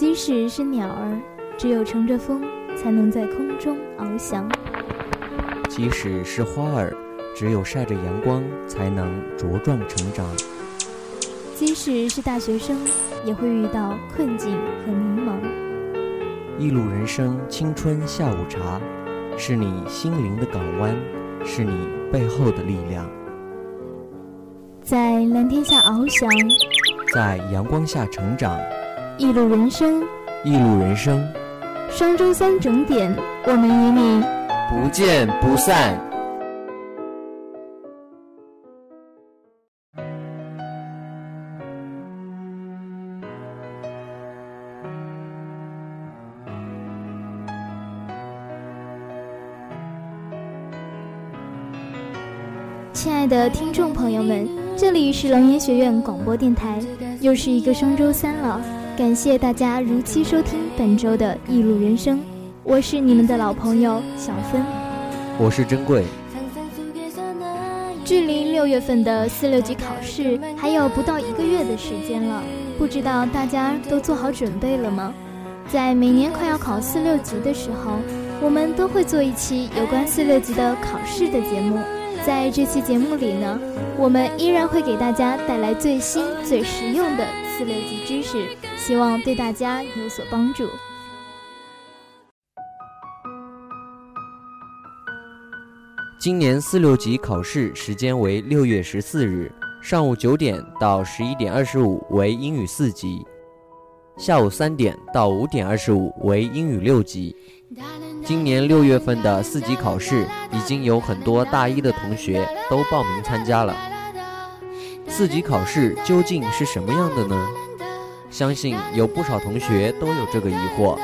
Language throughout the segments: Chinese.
即使是鸟儿，只有乘着风，才能在空中翱翔；即使是花儿，只有晒着阳光，才能茁壮成长；即使是大学生，也会遇到困境和迷茫。一路人生，青春下午茶，是你心灵的港湾，是你背后的力量。在蓝天下翱翔，在阳光下成长。一路人生，一路人生。双周三整点，我们与你不见不散。亲爱的听众朋友们，这里是龙岩学院广播电台，又是一个双周三了。感谢大家如期收听本周的《一路人生》，我是你们的老朋友小芬，我是珍贵。距离六月份的四六级考试还有不到一个月的时间了，不知道大家都做好准备了吗？在每年快要考四六级的时候，我们都会做一期有关四六级的考试的节目。在这期节目里呢，我们依然会给大家带来最新最实用的四六级知识，希望对大家有所帮助。今年四六级考试时间为六月十四日上午九点到十一点二十五为英语四级，下午三点到五点二十五为英语六级。今年六月份的四级考试，已经有很多大一的同学都报名参加了。四级考试究竟是什么样的呢？相信有不少同学都有这个疑惑。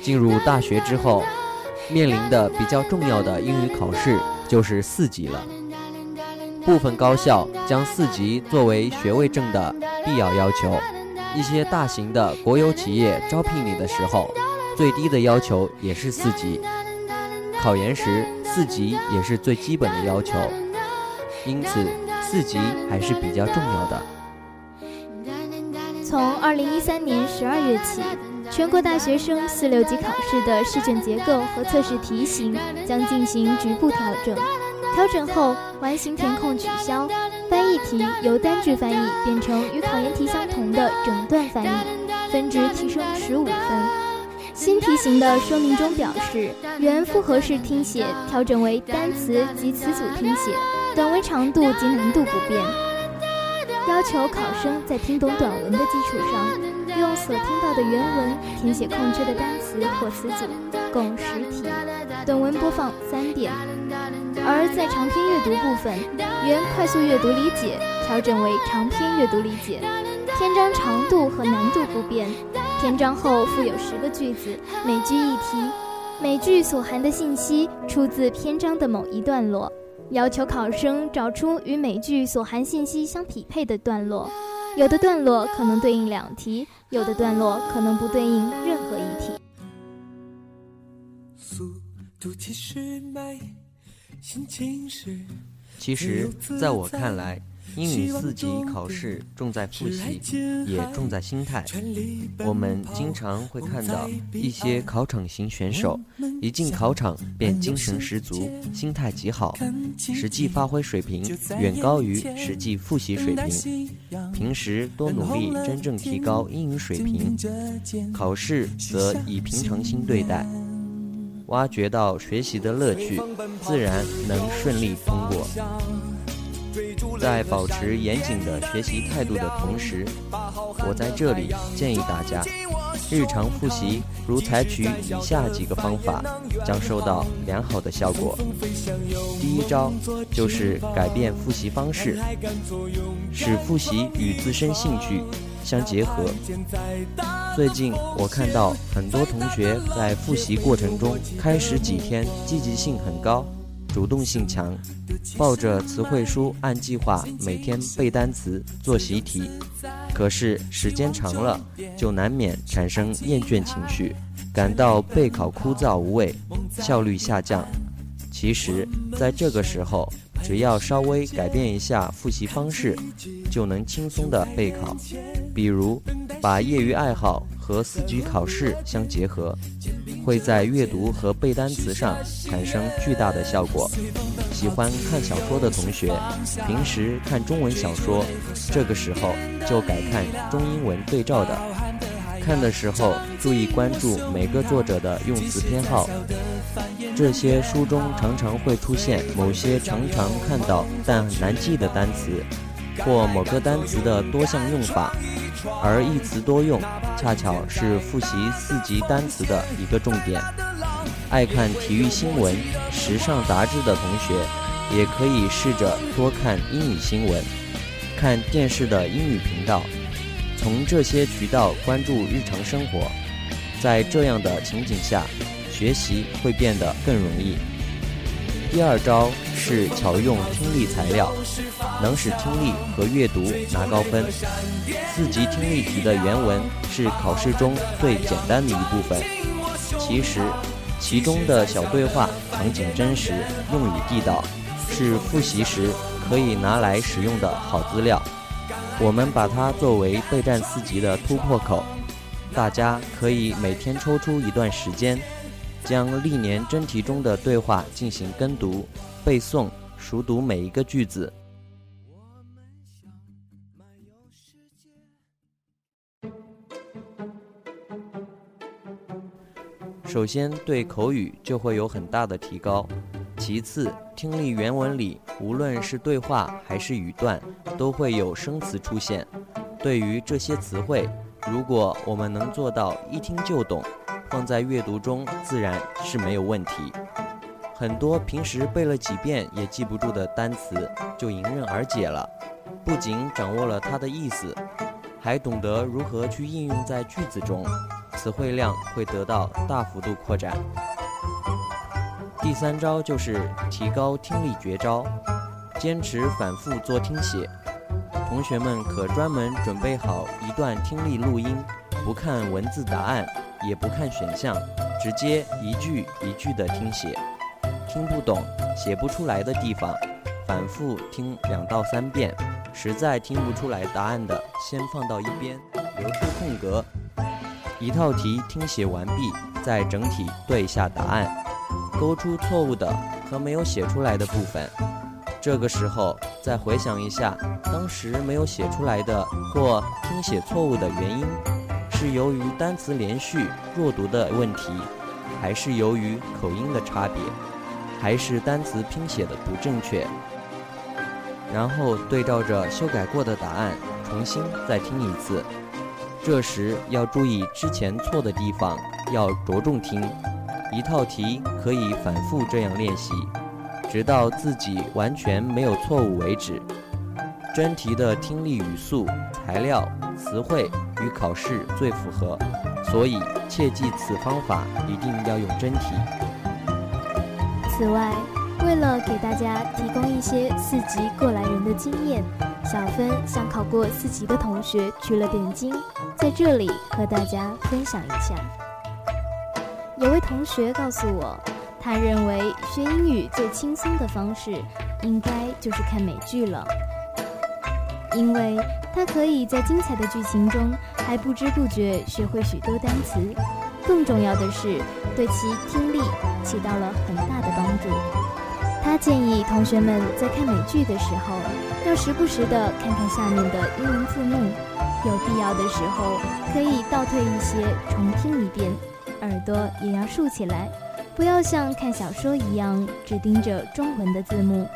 进入大学之后，面临的比较重要的英语考试就是四级了。部分高校将四级作为学位证的必要要求，一些大型的国有企业招聘你的时候。最低的要求也是四级，考研时四级也是最基本的要求，因此四级还是比较重要的。从二零一三年十二月起，全国大学生四六级考试的试卷结构和测试题型将进行局部调整。调整后，完形填空取消，翻译题由单句翻译变成与考研题相同的整段翻译，分值提升十五分。新题型的说明中表示，原复合式听写调整为单词及词组听写，短文长度及难度不变。要求考生在听懂短文的基础上，用所听到的原文填写空缺的单词或词组，共十题，短文播放三遍。而在长篇阅读部分，原快速阅读理解调整为长篇阅读理解，篇章长度和难度不变。篇章后附有十个句子，每句一题，每句所含的信息出自篇章的某一段落，要求考生找出与每句所含信息相匹配的段落。有的段落可能对应两题，有的段落可能不对应任何一题。其实，在我看来。英语四级考试重在复习，也重在心态。我们经常会看到一些考场型选手，一进考场便精神十足，心态极好，实际发挥水平远高于实际复习水平。平时多努力，真正提高英语水平；考试则以平常心对待，挖掘到学习的乐趣，自然能顺利通过。在保持严谨的学习态度的同时，我在这里建议大家，日常复习如采取以下几个方法，将收到良好的效果。第一招就是改变复习方式，使复习与自身兴趣相结合。最近我看到很多同学在复习过程中，开始几天积极性很高。主动性强，抱着词汇书按计划每天背单词、做习题，可是时间长了，就难免产生厌倦情绪，感到备考枯燥无味，效率下降。其实，在这个时候，只要稍微改变一下复习方式，就能轻松的备考。比如，把业余爱好和四级考试相结合，会在阅读和背单词上产生巨大的效果。喜欢看小说的同学，平时看中文小说，这个时候就改看中英文对照的。看的时候注意关注每个作者的用词偏好，这些书中常常会出现某些常常看到但难记的单词，或某个单词的多项用法。而一词多用，恰巧是复习四级单词的一个重点。爱看体育新闻、时尚杂志的同学，也可以试着多看英语新闻，看电视的英语频道，从这些渠道关注日常生活。在这样的情景下，学习会变得更容易。第二招是巧用听力材料，能使听力和阅读拿高分。四级听力题的原文是考试中最简单的一部分，其实其中的小对话场景真实，用语地道，是复习时可以拿来使用的好资料。我们把它作为备战四级的突破口，大家可以每天抽出一段时间。将历年真题中的对话进行跟读、背诵、熟读每一个句子。首先，对口语就会有很大的提高。其次，听力原文里无论是对话还是语段，都会有生词出现。对于这些词汇，如果我们能做到一听就懂。放在阅读中自然是没有问题。很多平时背了几遍也记不住的单词就迎刃而解了，不仅掌握了它的意思，还懂得如何去应用在句子中，词汇量会得到大幅度扩展。第三招就是提高听力绝招，坚持反复做听写。同学们可专门准备好一段听力录音，不看文字答案。也不看选项，直接一句一句的听写。听不懂、写不出来的地方，反复听两到三遍。实在听不出来答案的，先放到一边，留出空格。一套题听写完毕，再整体对一下答案，勾出错误的和没有写出来的部分。这个时候再回想一下当时没有写出来的或听写错误的原因。是由于单词连续弱读的问题，还是由于口音的差别，还是单词拼写的不正确？然后对照着修改过的答案重新再听一次。这时要注意之前错的地方，要着重听。一套题可以反复这样练习，直到自己完全没有错误为止。真题的听力语速、材料、词汇与考试最符合，所以切记此方法一定要用真题。此外，为了给大家提供一些四级过来人的经验，小芬向考过四级的同学取了点经，在这里和大家分享一下。有位同学告诉我，他认为学英语最轻松的方式，应该就是看美剧了。因为他可以在精彩的剧情中还不知不觉学会许多单词，更重要的是对其听力起到了很大的帮助。他建议同学们在看美剧的时候，要时不时地看看下面的英文字幕，有必要的时候可以倒退一些重听一遍，耳朵也要竖起来，不要像看小说一样只盯着中文的字幕。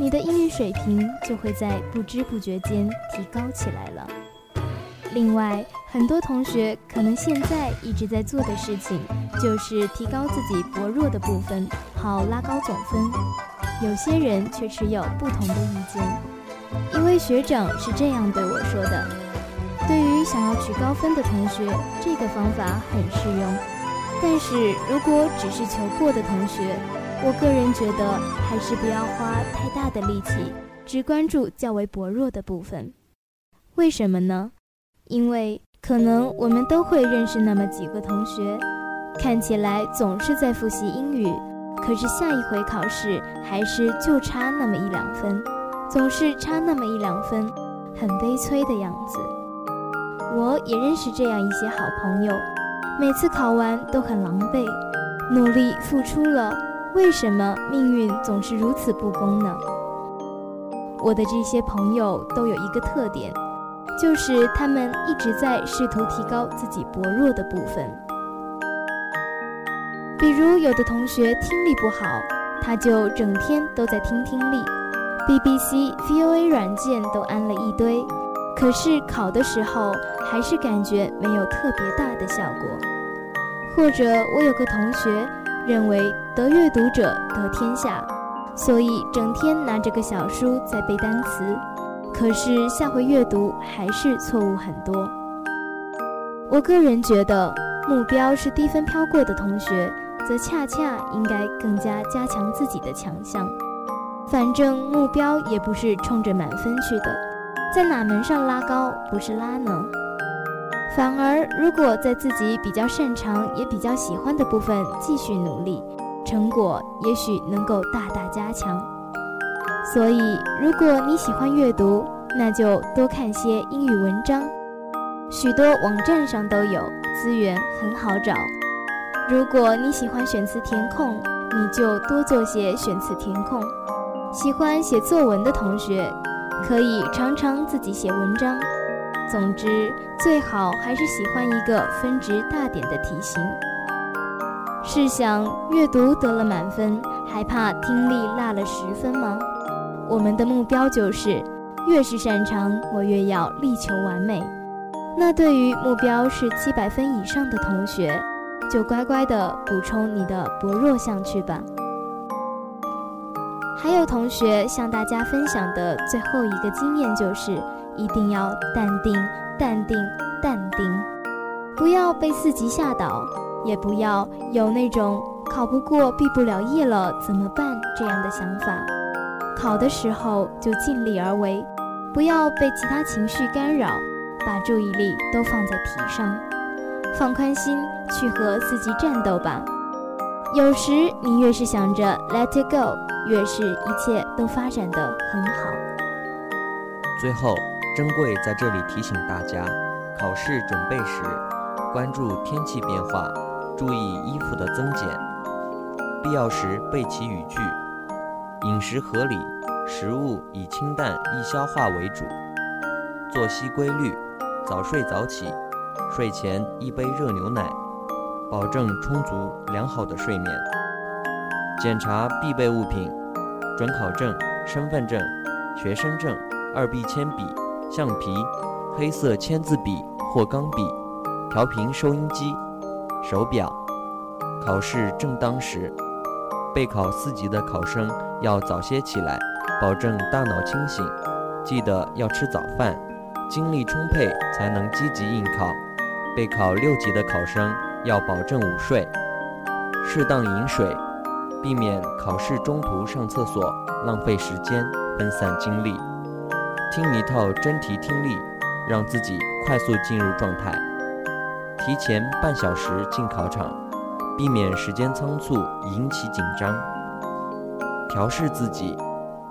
你的英语水平就会在不知不觉间提高起来了。另外，很多同学可能现在一直在做的事情，就是提高自己薄弱的部分，好拉高总分。有些人却持有不同的意见。一位学长是这样对我说的：“对于想要取高分的同学，这个方法很适用；但是如果只是求过的同学，”我个人觉得，还是不要花太大的力气，只关注较为薄弱的部分。为什么呢？因为可能我们都会认识那么几个同学，看起来总是在复习英语，可是下一回考试还是就差那么一两分，总是差那么一两分，很悲催的样子。我也认识这样一些好朋友，每次考完都很狼狈，努力付出了，为什么命运总是如此不公呢？我的这些朋友都有一个特点，就是他们一直在试图提高自己薄弱的部分。比如，有的同学听力不好，他就整天都在听听力，BBC、VOA 软件都安了一堆，可是考的时候还是感觉没有特别大的效果。或者，我有个同学认为得阅读者得天下。所以整天拿着个小书在背单词，可是下回阅读还是错误很多。我个人觉得，目标是低分飘过的同学，则恰恰应该更加加强自己的强项。反正目标也不是冲着满分去的，在哪门上拉高不是拉呢？反而如果在自己比较擅长也比较喜欢的部分继续努力。成果也许能够大大加强，所以如果你喜欢阅读，那就多看些英语文章，许多网站上都有资源，很好找。如果你喜欢选词填空，你就多做些选词填空。喜欢写作文的同学，可以常常自己写文章。总之，最好还是喜欢一个分值大点的题型。试想，阅读得了满分，还怕听力落了十分吗？我们的目标就是，越是擅长，我越要力求完美。那对于目标是七百分以上的同学，就乖乖的补充你的薄弱项去吧。还有同学向大家分享的最后一个经验就是，一定要淡定，淡定，淡定，不要被四级吓倒。也不要有那种考不过、毕不了业了怎么办这样的想法。考的时候就尽力而为，不要被其他情绪干扰，把注意力都放在题上，放宽心去和自己战斗吧。有时你越是想着 let it go，越是一切都发展的很好。最后，珍贵在这里提醒大家，考试准备时关注天气变化。注意衣服的增减，必要时备齐语句。饮食合理，食物以清淡易消化为主。作息规律，早睡早起，睡前一杯热牛奶，保证充足良好的睡眠。检查必备物品：准考证、身份证、学生证、二 B 铅笔、橡皮、黑色签字笔或钢笔、调频收音机。手表，考试正当时，备考四级的考生要早些起来，保证大脑清醒。记得要吃早饭，精力充沛才能积极应考。备考六级的考生要保证午睡，适当饮水，避免考试中途上厕所，浪费时间，分散精力。听一套真题听力，让自己快速进入状态。提前半小时进考场，避免时间仓促引起紧张。调试自己，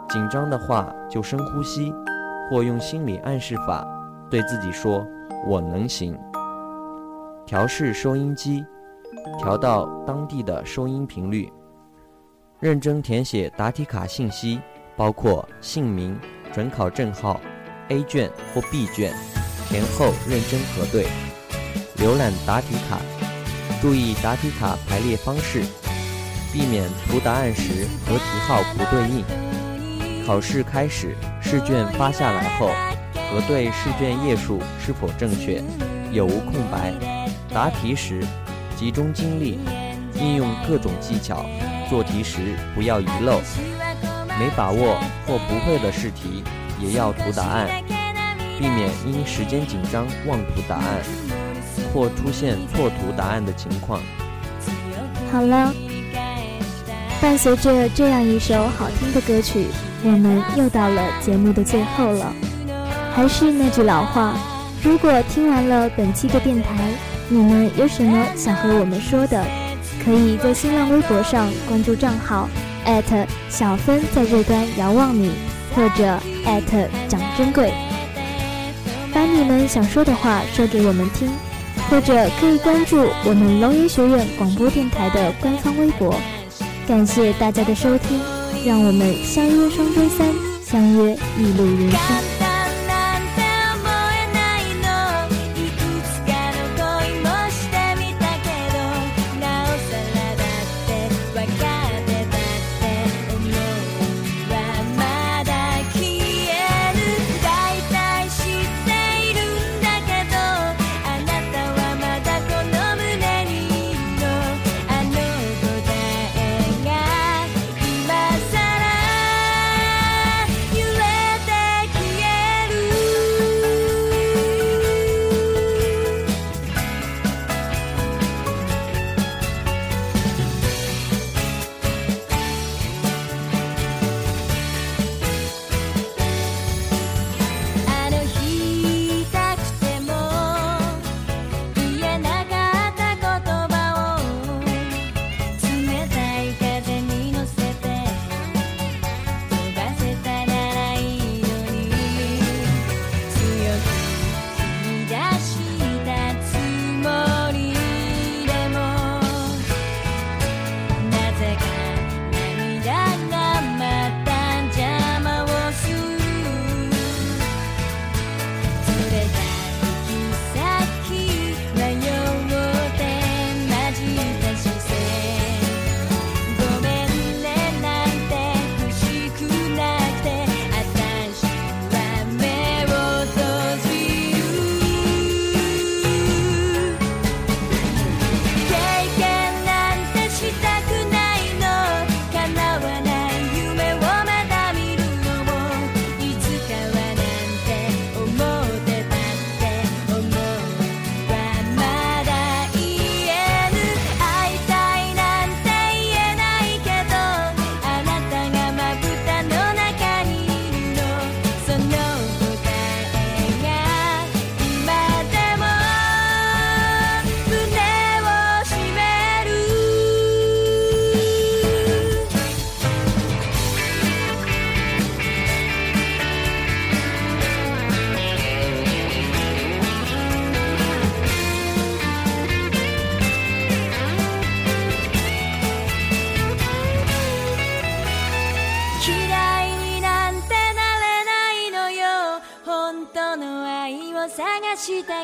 紧张的话就深呼吸，或用心理暗示法对自己说“我能行”。调试收音机，调到当地的收音频率。认真填写答题卡信息，包括姓名、准考证号、A 卷或 B 卷，填后认真核对。浏览答题卡，注意答题卡排列方式，避免涂答案时和题号不对应。考试开始，试卷发下来后，核对试卷页数是否正确，有无空白。答题时，集中精力，应用各种技巧，做题时不要遗漏。没把握或不会的试题，也要涂答案，避免因时间紧张忘涂答案。或出现错涂答案的情况。好了，伴随着这样一首好听的歌曲，我们又到了节目的最后了。还是那句老话，如果听完了本期的电台，你们有什么想和我们说的，可以在新浪微博上关注账号小芬在这端遥望你，或者蒋珍贵。把你们想说的话说给我们听，或者可以关注我们龙岩学院广播电台的官方微博。感谢大家的收听，让我们相约双周三，相约一路人生。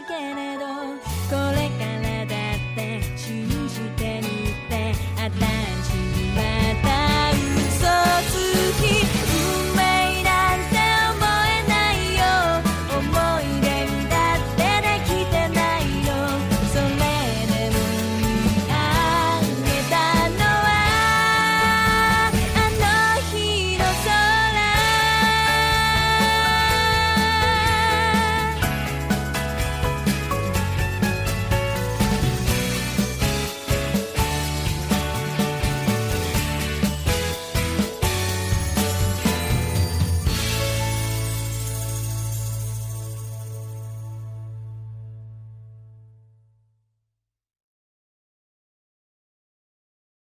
けれど